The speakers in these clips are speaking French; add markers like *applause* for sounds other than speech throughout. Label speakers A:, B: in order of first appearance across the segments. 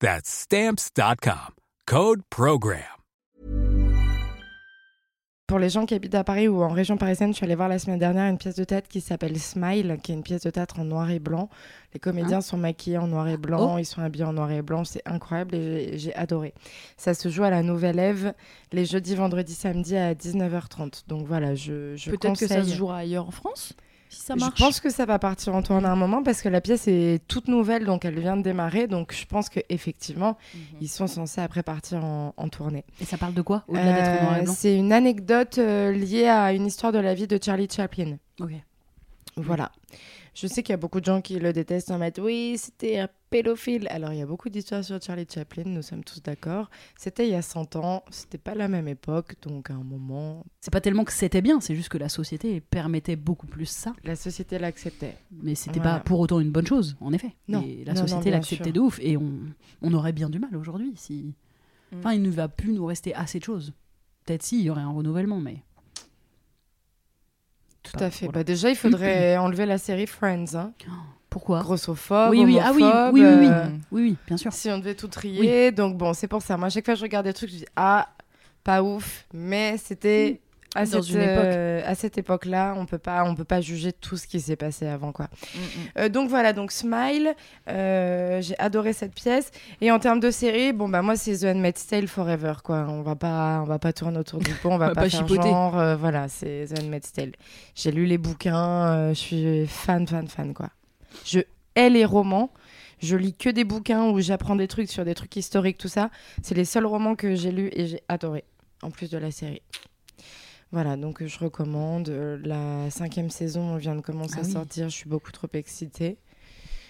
A: That's Stamps.com. Code PROGRAM.
B: Pour les gens qui habitent à Paris ou en région parisienne, je suis allée voir la semaine dernière une pièce de théâtre qui s'appelle Smile, qui est une pièce de théâtre en noir et blanc. Les comédiens sont maquillés en noir et blanc,
C: Oh.
B: ils sont habillés en noir et blanc, c'est incroyable et j'ai- adoré. Ça se joue à la Nouvelle Ève les jeudis, vendredis, samedis à 19h30. Donc voilà, je, je
C: Peut-être que ça se jouera ailleurs en France, si ça
B: Je
C: marche.
B: pense que ça va partir en tournée à un moment parce que la pièce est toute nouvelle, donc elle vient de démarrer. Donc je pense qu'effectivement,
C: Mhm.
B: ils sont censés après partir en, en tournée.
C: Et ça parle de quoi
B: Euh, C'est une anecdote euh, liée à une histoire de la vie de Charlie Chaplin.
C: Ok.
B: Voilà. Je sais qu'il y a beaucoup de gens qui le détestent en mode oui, c'était un pédophile. Alors il y a beaucoup d'histoires sur Charlie Chaplin, nous sommes tous d'accord. C'était il y a 100 ans, c'était pas la même époque, donc à un moment,
C: C'est pas tellement que c'était bien, c'est juste que la société permettait beaucoup plus ça.
B: la société l'acceptait.
C: Mais c'était
B: Voilà.
C: pas pour autant une bonne chose, en effet.
B: Non.
C: Et la
B: Non,
C: société l'acceptait de ouf. Et on, on aurait bien du mal aujourd'hui si.
B: Mm.
C: Enfin, il ne va plus nous rester assez de choses. Peut-être si, il y aurait un renouvellement, mais.
B: Tout à fait.
C: voilà.
B: Bah, déjà, il faudrait enlever la série Friends. Hein.
C: Pourquoi
B: Grossophobe,
C: Oui, oui, ah oui,
B: homophobe,
C: oui, oui, oui,
B: euh,
C: oui, oui, bien sûr.
B: Si on devait tout trier, donc bon, c'est pour ça. Moi, à chaque fois que je regarde des trucs, je dis ah, pas ouf, mais c'était à
C: Dans
B: cette,
C: une époque.
B: euh, à cette époque-là, on peut pas, on peut pas juger tout ce qui s'est passé avant, quoi. Euh, donc voilà, donc Smile, euh, j'ai adoré cette pièce. Et en termes de série, bon bah moi c'est The Handmaid's Tale Forever, quoi. On va pas, on va pas tourner autour du pot, on *laughs* va
C: va
B: pas,
C: pas
B: faire
C: chipoter.
B: genre, euh, voilà, c'est The Handmaid's Tale. J'ai lu les bouquins, euh, je suis fan, fan, fan, quoi. Je hais les romans. Je lis que des bouquins où j'apprends des trucs sur des trucs historiques, tout ça. C'est les seuls romans que j'ai lus et j'ai adoré, en plus de la série. Voilà, donc euh, je recommande. Euh, La cinquième saison vient de commencer
C: Ah
B: à
C: oui.
B: sortir. Je suis beaucoup trop excitée.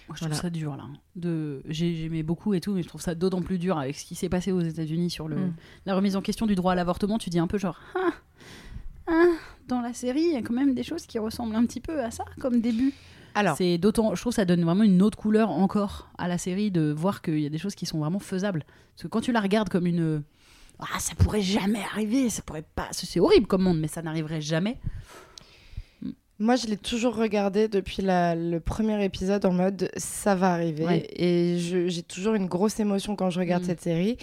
C: Moi, je trouve ça dur là. De... j'ai- J'aimais beaucoup et tout, mais je trouve ça d'autant plus dur avec ce qui s'est passé aux États-Unis sur le...
B: Mm.
C: la remise en question du droit à l'avortement. Tu dis un peu genre, ah, ah, dans la série, il y a quand même des choses qui ressemblent un petit peu à ça comme début.
B: Alors,
C: C'est d'autant, je trouve que ça donne vraiment une autre couleur encore à la série de voir qu'il y a des choses qui sont vraiment faisables. Parce que quand tu la regardes comme une, ah, ça pourrait jamais arriver, ça pourrait pas, c'est horrible comme monde, mais ça n'arriverait jamais.
B: Moi, je l'ai toujours regardé depuis la- le premier épisode en mode ça va arriver.
C: Ouais.
B: Et j'ai toujours une grosse émotion quand je regarde
C: Mm.
B: cette série.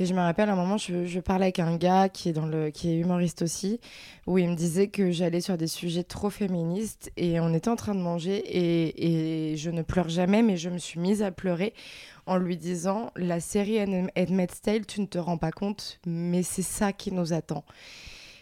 B: Et je me rappelle à un moment, je, je parlais avec un gars qui est, dans le, qui est humoriste aussi, où il me disait que j'allais sur des sujets trop féministes. Et on était en train de manger et, et je ne pleure jamais, mais je me suis mise à pleurer en lui disant La série Handmaid's Tale, tu ne te rends pas compte, mais c'est ça qui nous attend.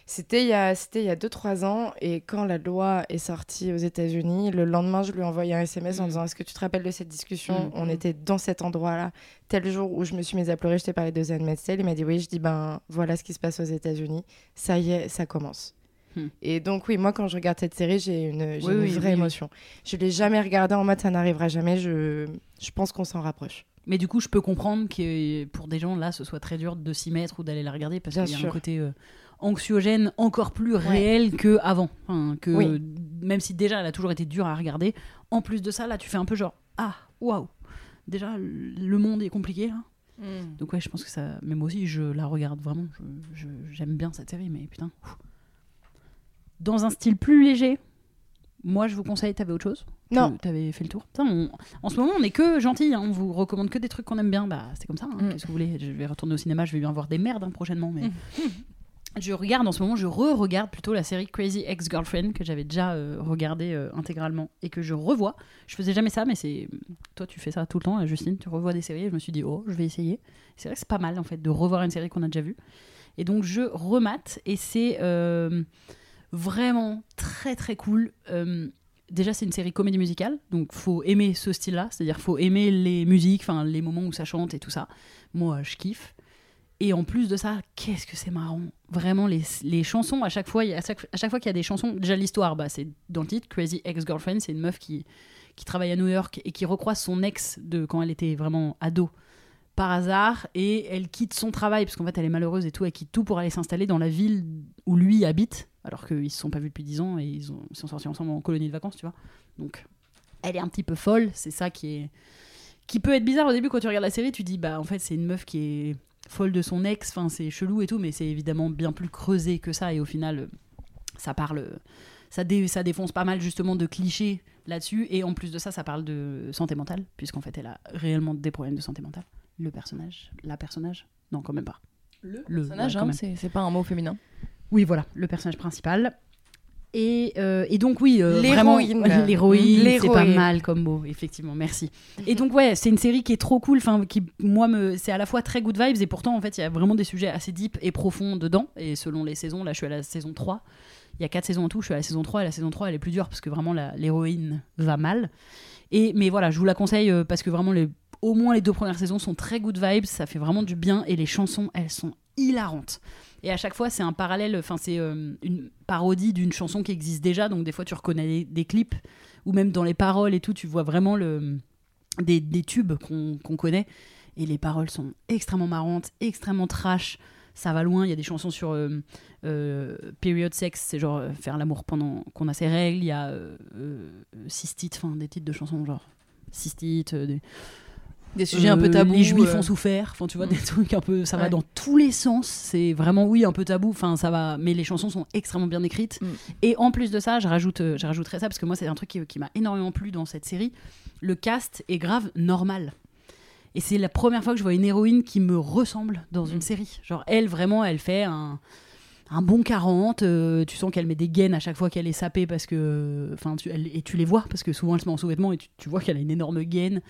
B: C'était il y a il y a 2-3 ans et quand la loi est sortie aux États-Unis, le lendemain, je lui ai envoyé un SMS en
C: Mm.
B: disant Est-ce que tu te rappelles de cette discussion?
C: Mm.
B: On était dans cet endroit-là, tel jour où je me suis mise à pleurer, je t'ai parlé de Zen Metzel. Il m'a dit Oui, je dis Ben voilà ce qui se passe aux États-Unis. Ça y est, ça commence.
C: Mm.
B: Et donc, oui, moi, quand je regarde cette série, j'ai une,
C: Oui,
B: une
C: oui,
B: vraie
C: oui,
B: émotion. Je l'ai jamais regardée en mode ça n'arrivera jamais. Je, je pense qu'on s'en rapproche.
C: Mais du coup, je peux comprendre que pour des gens là, ce soit très dur de s'y mettre ou d'aller la regarder parce qu'il y a un côté euh, anxiogène encore plus réel que avant. Enfin, que
B: Oui.
C: même si déjà elle a toujours été dure à regarder, en plus de ça, là, tu fais un peu genre ah waouh. Déjà, le monde est compliqué là. Donc ouais, je pense que ça. Mais moi aussi, je la regarde vraiment. J'aime bien cette série, mais putain. ouf. Dans un style plus léger, moi je vous conseille. T'avais autre chose?
B: Non.
C: T'avais fait le tour? Putain, on- En ce moment, on est que gentils. hein. On vous recommande que des trucs qu'on aime bien. Bah, c'est comme ça. hein.
B: Mm.
C: Qu'est-ce que vous voulez? Je vais retourner au cinéma. Je vais bien voir des merdes hein, prochainement, mais. *laughs* Je regarde en ce moment, je re-regarde plutôt la série Crazy Ex-Girlfriend que j'avais déjà euh, regardé euh, intégralement et que je revois. Je faisais jamais ça, mais c'est toi tu fais ça tout le temps, euh, Justine, tu revois des séries. Et je me suis dit oh, je vais essayer. C'est vrai que c'est pas mal en fait de revoir une série qu'on a déjà vue. Et donc je remate et c'est vraiment très très cool. Déjà c'est une série comédie musicale, donc faut aimer ce style-là, c'est-à-dire faut aimer les musiques, enfin les moments où ça chante et tout ça. Moi je kiffe. Et en plus de ça, qu'est-ce que c'est marrant. Vraiment, les, les chansons, à chaque fois, à chaque, fois qu'il y a des chansons, déjà l'histoire, bah, c'est dans le titre, Crazy Ex-Girlfriend, c'est une meuf qui, qui travaille à New York et qui recroise son ex de quand elle était vraiment ado par hasard et elle quitte son travail parce qu'en fait elle est malheureuse et tout, elle quitte tout pour aller s'installer dans la ville où lui habite alors qu'ils se sont pas vus depuis 10 ans et ils, ils sont sortis ensemble en colonie de vacances, tu vois. Donc elle est un petit peu folle, c'est ça qui est qui peut être bizarre au début quand tu regardes la série, tu dis bah en fait c'est une meuf qui est folle de son ex, enfin c'est chelou et tout, mais c'est évidemment bien plus creusé que ça et au final ça parle ça, dé- ça défonce pas mal justement de clichés là-dessus et en plus de ça ça parle de santé mentale puisqu'en fait elle a réellement des problèmes de santé mentale. Le personnage la personnage non quand même pas.
D: Le
C: Le-
D: personnage,
C: ouais,
D: hein, c'est pas un mot féminin.
C: oui voilà le personnage principal et, euh, et donc oui euh,
B: L'héroïne. *laughs* *laughs*
C: l'héroïne c'est pas mal comme mot effectivement merci. Et donc ouais c'est une série qui est trop cool enfin qui moi me c'est à la fois très good vibes et pourtant en fait il y a vraiment des sujets assez deep et profonds dedans et selon les saisons là je suis à la saison 3 il y a quatre saisons en tout je suis à la saison 3 et la saison 3 elle est plus dure parce que vraiment l'héroïne va mal. Et mais voilà je vous la conseille euh, parce que vraiment les au moins les deux premières saisons sont très good vibes ça fait vraiment du bien et les chansons elles sont hilarantes et à chaque fois, c'est un parallèle, enfin, c'est euh, une parodie d'une chanson qui existe déjà. Donc, des fois, tu reconnais des, clips, ou même dans les paroles et tout, tu vois vraiment le, des, des tubes qu'on qu'on connaît. Et les paroles sont extrêmement marrantes, extrêmement trash. Ça va loin. Il y a des chansons sur euh, euh, period sex, c'est genre euh, faire l'amour pendant qu'on a ses règles. Il y a euh, euh, cystite, enfin, des titres de chansons genre cystite, euh, des,
D: Des sujets un peu
C: euh,
D: tabous.
C: Les juifs
D: euh,
C: ont souffert. Enfin, tu vois, des trucs un peu. Ça va dans tous les sens. C'est vraiment, oui, un peu tabou. Enfin, ça va. Mais les chansons sont extrêmement bien écrites.
D: Mm.
C: Et en plus de ça, je, rajoute, euh, je rajouterais ça parce que moi, c'est un truc qui, qui m'a énormément plu dans cette série. Le cast est grave normal. Et c'est la première fois que je vois une héroïne qui me ressemble dans une
D: Mm.
C: série. Genre, elle, vraiment, elle fait un. Un bon 40, euh, tu sens qu'elle met des gaines à chaque fois qu'elle est sapée parce que. Enfin, tu, elle- et tu les vois parce que souvent elle se met en sous-vêtements et tu, tu vois qu'elle a une énorme gaine.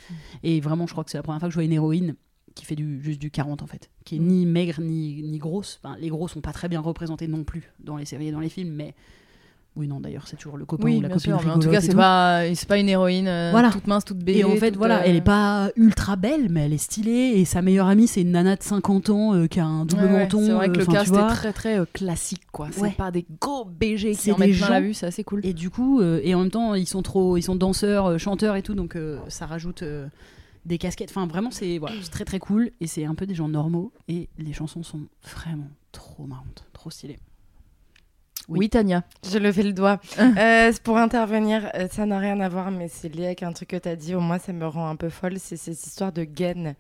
C: Et vraiment, je crois que c'est la première fois que je vois une héroïne qui fait du, juste du 40 en fait, qui est ni maigre ni, ni grosse. Enfin, les gros sont pas très bien représentés non plus dans les séries et dans les films, mais oui, non, d'ailleurs, c'est toujours le copain
D: Oui,
C: ou la copine
D: sûr. Mais en tout
C: rigolote
D: cas, c'est pas, c'est pas une héroïne euh,
C: Voilà.
D: toute mince, toute belle.
C: Et en fait, voilà, elle est pas ultra belle, mais elle est stylée. Et sa meilleure amie, c'est une nana de 50 ans euh, qui a un double menton.
D: C'est vrai que
C: euh,
D: le cast
C: vois.
D: est très très euh, classique, quoi.
C: Ouais.
D: C'est pas des gros BG qui en mettent plein la vue, c'est assez cool.
C: Et du coup, euh, et en même temps, ils sont trop, ils sont danseurs, euh, chanteurs et tout, donc euh, ça rajoute euh, des casquettes. Enfin, vraiment, c'est voilà, c'est très très cool. Et c'est un peu des gens normaux. Et les chansons sont vraiment trop marrantes, trop stylées. Oui.
D: Oui, Tania.
B: Je levais le doigt. Euh, c'est pour intervenir, euh, ça n'a rien à voir, mais c'est lié avec un truc que tu as dit. Au moins, ça me rend un peu folle. C'est cette histoire de gaines.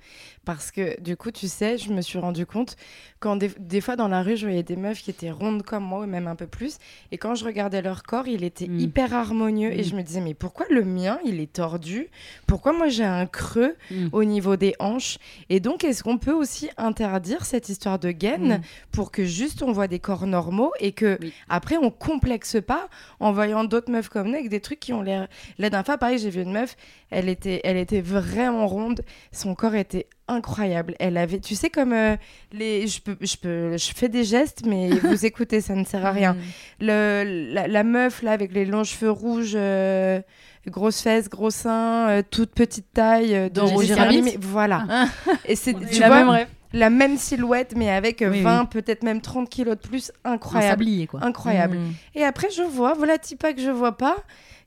B: Parce que, du coup, tu sais, je me suis rendu compte quand des, des fois dans la rue, je voyais des meufs qui étaient rondes comme moi, ou même un peu plus. Et quand je regardais leur corps, il était
C: Mm.
B: hyper harmonieux. Et
C: Mm.
B: je me disais, mais pourquoi le mien, il est tordu? Pourquoi moi, j'ai un creux
C: Mm.
B: au niveau des hanches? Et donc, est-ce qu'on peut aussi interdire cette histoire de gaines
C: Mm.
B: pour que juste on voit des corps normaux et que
C: Oui.
B: Après on complexe pas en voyant d'autres meufs comme nous avec des trucs qui ont l'air. La dernière fois pareil j'ai vu une meuf elle était elle était vraiment ronde. Son corps était incroyable. Elle avait tu sais comme euh, les je peux je peux je fais des gestes mais *laughs* vous écoutez ça ne sert à rien. Le la, la meuf là avec les longs cheveux rouges euh, grosses fesses gros seins euh, toute petite taille euh, de
D: Roger
B: Rabbit, voilà.
D: Ah.
B: et c'est tu vois
D: même rêve.
B: La même silhouette mais avec euh,
C: Oui,
B: 20 peut-être même 30 kilos de plus
C: Un
B: incroyable
C: sablier, quoi.
B: incroyable
D: Mm.
B: et après, je vois, voilà Tipa que je vois pas,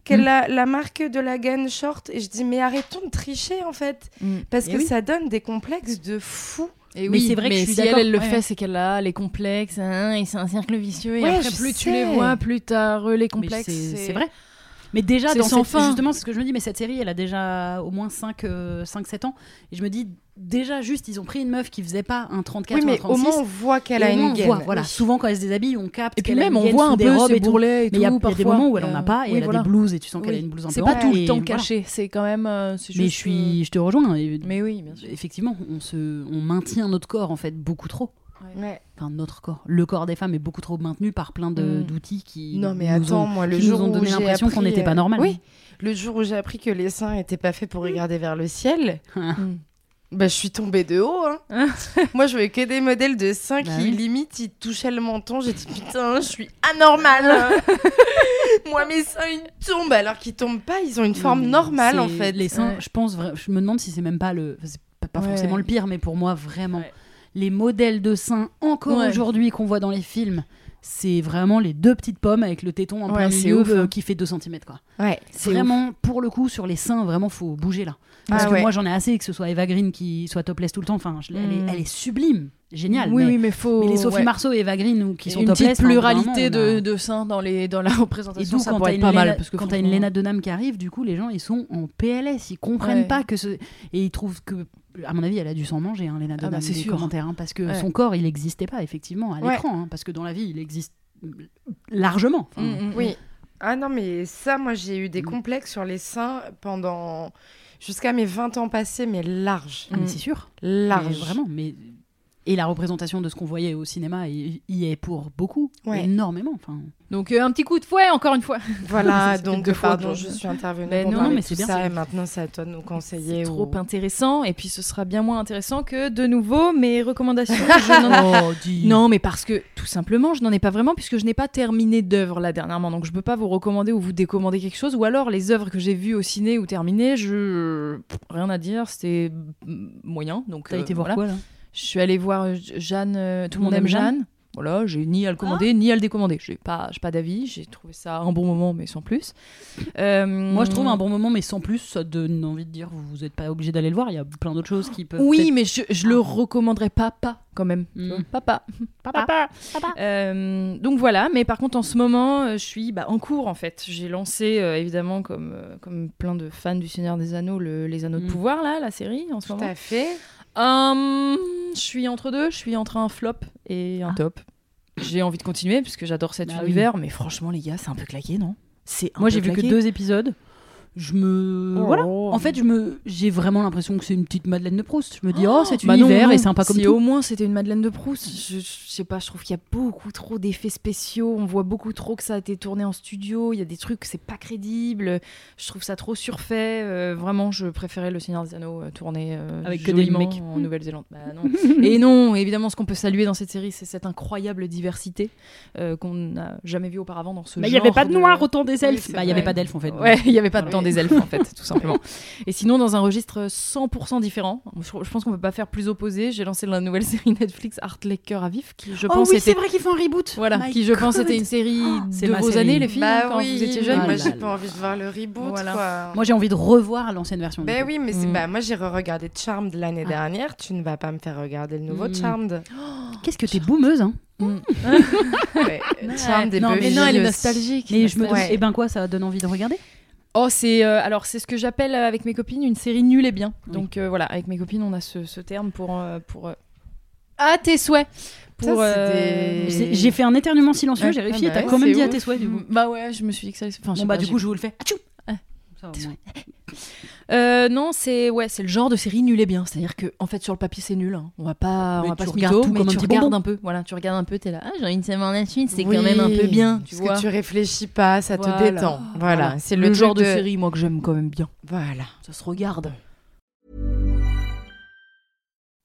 B: qu'elle
C: Mm.
B: a la marque de la gaine short. Et je dis, mais arrêtons de tricher, en fait.
D: Mm.
B: Parce
C: Et
B: que
C: oui.
B: ça donne des complexes de fou.
D: Et
C: Mais
D: oui,
C: c'est vrai que
D: mais
C: je suis
D: si elle,
C: d'accord.
D: elle le
C: Ouais.
D: fait, c'est qu'elle a les complexes, hein, et c'est un cercle vicieux. Et
B: Ouais,
D: après, plus tu les vois, plus t'as re les
C: Mais
D: complexes.
C: c'est vrai. Mais déjà, dans
D: sans
C: cette-
D: fin.
C: justement, c'est ce que je me dis, mais cette série, elle a déjà au moins 5-7 ans. Et je me dis, déjà, juste, ils ont pris une meuf qui faisait pas un 34
B: oui,
C: ou un
B: mais
C: 36.
B: au moins, on voit qu'elle a une gaine.
C: voit, voilà.
B: Oui.
C: Souvent, quand elle se déshabille, on capte
D: Et puis même, on voit un
C: des
D: peu
C: robes
D: ses
C: et tout.
D: bourrelets et
C: Mais il y a,
D: tout,
C: des moments où elle en a
D: Euh,
C: pas et
D: oui,
C: elle
D: voilà.
C: a des blouses et tu sens qu'elle a une blouse un peu
D: C'est pas tout le temps caché, c'est quand même. euh,
C: Mais je suis, je te rejoins.
D: euh, Mais oui, bien sûr.
C: Effectivement, on se, on maintient notre corps en fait beaucoup trop.
B: Ouais.
C: Enfin, notre corps. Le corps des femmes est beaucoup trop maintenu par plein de-
D: Mm.
C: d'outils qui.
B: Non, mais
C: nous
B: attends,
C: ont-
B: moi, le
C: qui
B: jour
C: nous ont donné l'impression qu'on n'était pas
B: euh,
C: normal.
B: Oui, le jour où j'ai appris que les seins n'étaient pas faits pour regarder vers le ciel, *laughs*
D: Mm.
B: Bah, je suis tombée de haut. Hein. *laughs* Moi, je voyais que des modèles de seins
C: Bah
B: qui,
C: oui.
B: limite, ils touchaient le menton. J'ai dit, putain, je suis anormale. *laughs* Moi, mes seins, ils tombent. Alors qu'ils tombent pas, ils ont une forme normale, en fait.
C: Les seins,
D: Ouais.
C: je pense, je me demande si c'est même pas le. C'est pas, pas
B: Ouais.
C: forcément le pire, mais pour moi, vraiment.
D: Ouais.
C: Les modèles de seins, encore
D: Ouais.
C: aujourd'hui, qu'on voit dans les films, c'est vraiment les deux petites pommes avec le téton en
B: Ouais,
C: plein milieu
B: ouf,
C: euh,
B: hein.
C: qui fait 2 cm. Quoi.
B: Ouais,
C: C'est vraiment, pour le coup, sur les seins, vraiment, faut bouger là. Parce
B: Ah
C: que
B: ouais.
C: moi, j'en ai assez que ce soit Eva Green qui soit topless tout le temps. Enfin, je- elle, est,
D: Mm.
C: elle est sublime, géniale.
D: Oui,
C: mais,
D: oui, mais faut.
C: mais les Sophie
D: ouais.
C: Marceau et Eva Green ou qui sont
D: une
C: topless. d'un
D: pluralité
C: moment, on a-
D: de, de seins dans, les, dans la *laughs*
C: Et
D: représentation,
C: d'où,
D: ça
C: quand
D: pourrait être
C: une,
D: pas
C: Léna,
D: mal. Parce que
C: quand t'as une Léna Dunham qui arrive, du coup, les gens, ils sont en PLS. Ils comprennent pas que ce... Et ils trouvent que... À mon avis, elle a dû s'en manger, hein, Léna
D: Ah bah,
C: Dunham, des
D: sûr.
C: commentaires. hein, parce que son corps, il n'existait pas, effectivement, à l'écran. hein, parce que dans la vie, il existe largement. Enfin,
D: Mm, mm,
B: Oui. Ah non, mais ça, moi, j'ai eu des
C: Mm.
B: complexes sur les seins pendant. Jusqu'à mes 20 ans passés, mais large.
C: ah, mais c'est sûr.
B: Large.
C: Mais vraiment, mais... Et la représentation de ce qu'on voyait au cinéma y est pour beaucoup,
B: Ouais.
C: énormément. Enfin,
D: Donc euh, un petit coup de fouet, encore une fois. *laughs*
B: Voilà, donc pardon, je suis intervenue
D: Ben
B: pour
D: non,
C: mais
B: tout
C: bien,
B: ça et maintenant c'est à toi de nous conseiller.
D: C'est
B: ou-
D: trop intéressant et puis ce sera bien moins intéressant que de nouveau mes recommandations. *laughs* je n'en- Non, mais parce que tout simplement, je n'en ai pas vraiment puisque je n'ai pas terminé d'œuvre là dernièrement, donc je peux pas vous recommander ou vous décommander quelque chose. Ou alors les œuvres que j'ai vues au ciné ou terminées, je Pff, rien à dire, c'était moyen. Donc
C: T'as
D: euh,
C: été voir
D: voilà.
C: quoi, là?
D: Je suis allée voir euh, Jeanne, euh, tout le monde aime Jeanne. Voilà, j'ai ni à le commander
C: Ah.
D: ni à le décommander. J'ai pas, j'ai pas d'avis. J'ai trouvé ça un bon moment, mais sans plus. Euh,
C: Moi, je trouve un bon moment, mais sans plus, ça donne envie de dire, vous n'êtes pas obligé d'aller le voir. Il y a plein d'autres choses qui peuvent.
D: Oui, mais je, je le recommanderais pas, pas quand même.
C: Mm.
D: Papa. Papa. Euh, donc voilà, mais par contre en ce moment, je suis bah, en cours en fait. J'ai lancé euh, évidemment comme, comme plein de fans du Seigneur des Anneaux, le- les Anneaux de
C: Mm.
D: pouvoir là, la série en ce
B: Tout
D: moment.
B: à fait.
D: Hum, je suis entre deux, je suis entre un flop et un
C: Ah.
D: top. J'ai envie de continuer puisque j'adore cet
C: Bah oui.
D: univers, mais franchement les gars, c'est un peu claqué, non? C'est
C: Moi, j'ai vu que deux épisodes. Je me.
B: Oh.
C: Voilà. En fait, je me... j'ai vraiment l'impression que c'est une petite Madeleine de Proust. Je me dis, oh, cet *gasps*
D: Bah non,
C: univers
D: non.
C: est sympa comme
D: si
C: tout.
D: au moins c'était une Madeleine de Proust. Je, je sais pas, je trouve qu'il y a beaucoup trop d'effets spéciaux. On voit beaucoup trop que ça a été tourné en studio. Il y a des trucs, c'est pas crédible. Je trouve ça trop surfait. Euh, vraiment, je préférais Le Seigneur des Anneaux euh, tourné euh,
C: Avec que des mecs.
D: en Nouvelle-Zélande. Bah non. *laughs* Et non, évidemment, ce qu'on peut saluer dans cette série, c'est cette incroyable diversité qu'on n'a jamais vue auparavant dans ce
C: Mais il
D: genre.
C: n'y avait pas de noirs
D: de...
C: autant des
B: Oui,
C: elfes.
B: c'est
C: bah, il n'y avait
B: vrai.
C: pas d'elfes en fait.
D: Ouais, il n'y avait pas de
B: Oui.
D: temps des elfes en fait, tout simplement. Et sinon, dans un registre 100% différent, je, pense qu'on peut pas faire plus opposé. J'ai lancé la nouvelle *laughs* série Netflix Art Lake Cœur à vif, qui je
C: oh
D: pense
C: oui, c'est vrai qu'ils font un reboot.
D: voilà,
C: My
D: qui je pense
C: God.
D: était une série
C: c'est
D: de vos
C: série.
D: années les filles
B: Bah
D: quand
B: oui,
D: vous étiez jeunes.
B: Moi
C: là
B: j'ai pas envie de voir le reboot.
D: Voilà.
B: Quoi.
C: Moi, j'ai envie de revoir l'ancienne version.
B: Ben
C: coup.
B: oui, mais c'est
D: Mm.
B: bah moi j'ai re-regardé Charmed l'année
C: Ah.
B: dernière. Tu ne vas pas me faire regarder le nouveau
C: Mm.
B: Charmed.
C: Qu'est-ce que t'es boumeuse, hein
D: Mm. *laughs*
B: Ouais, Charmed et
D: non, mais non, elle est nostalgique.
C: Mais je me dis,
B: Ouais.
C: eh ben quoi, ça donne envie de regarder
D: Oh, c'est euh, alors c'est ce que j'appelle euh, avec mes copines une série nulle et bien.
C: Oui.
D: Donc euh, voilà, avec mes copines, on a ce, ce terme pour euh, pour à tes souhaits. Pour
B: des-
C: J'ai fait un éternuement silencieux, j'ai réussi
B: Ah
C: et t'as
B: bah
C: quand même dit à tes souhaits du coup.
D: Bah ouais, je me suis dit que ça. Enfin,
C: Bon, bah,
D: pas,
C: du coup, je vous le fais.
D: Ah.
C: Ça,
D: Tes
C: ouais.
D: Euh, non, c'est ouais, c'est le genre de série nul et bien. C'est-à-dire que en fait sur le papier c'est nul. hein. On va pas,
C: Mais
D: on va pas se mytho,
C: tout
D: mais
C: comme un
D: tu
C: petit
D: regardes
C: bonbon.
D: un peu. Voilà, tu regardes un peu, t'es là. Ah, j'ai de savoir la suite. C'est
B: Oui,
D: quand même un peu bien, tu
B: parce
D: vois.
B: que tu réfléchis pas, ça te détend. Voilà, c'est le,
D: le genre de
B: truc
D: série moi que j'aime quand même bien.
B: Voilà.
C: Ça se regarde.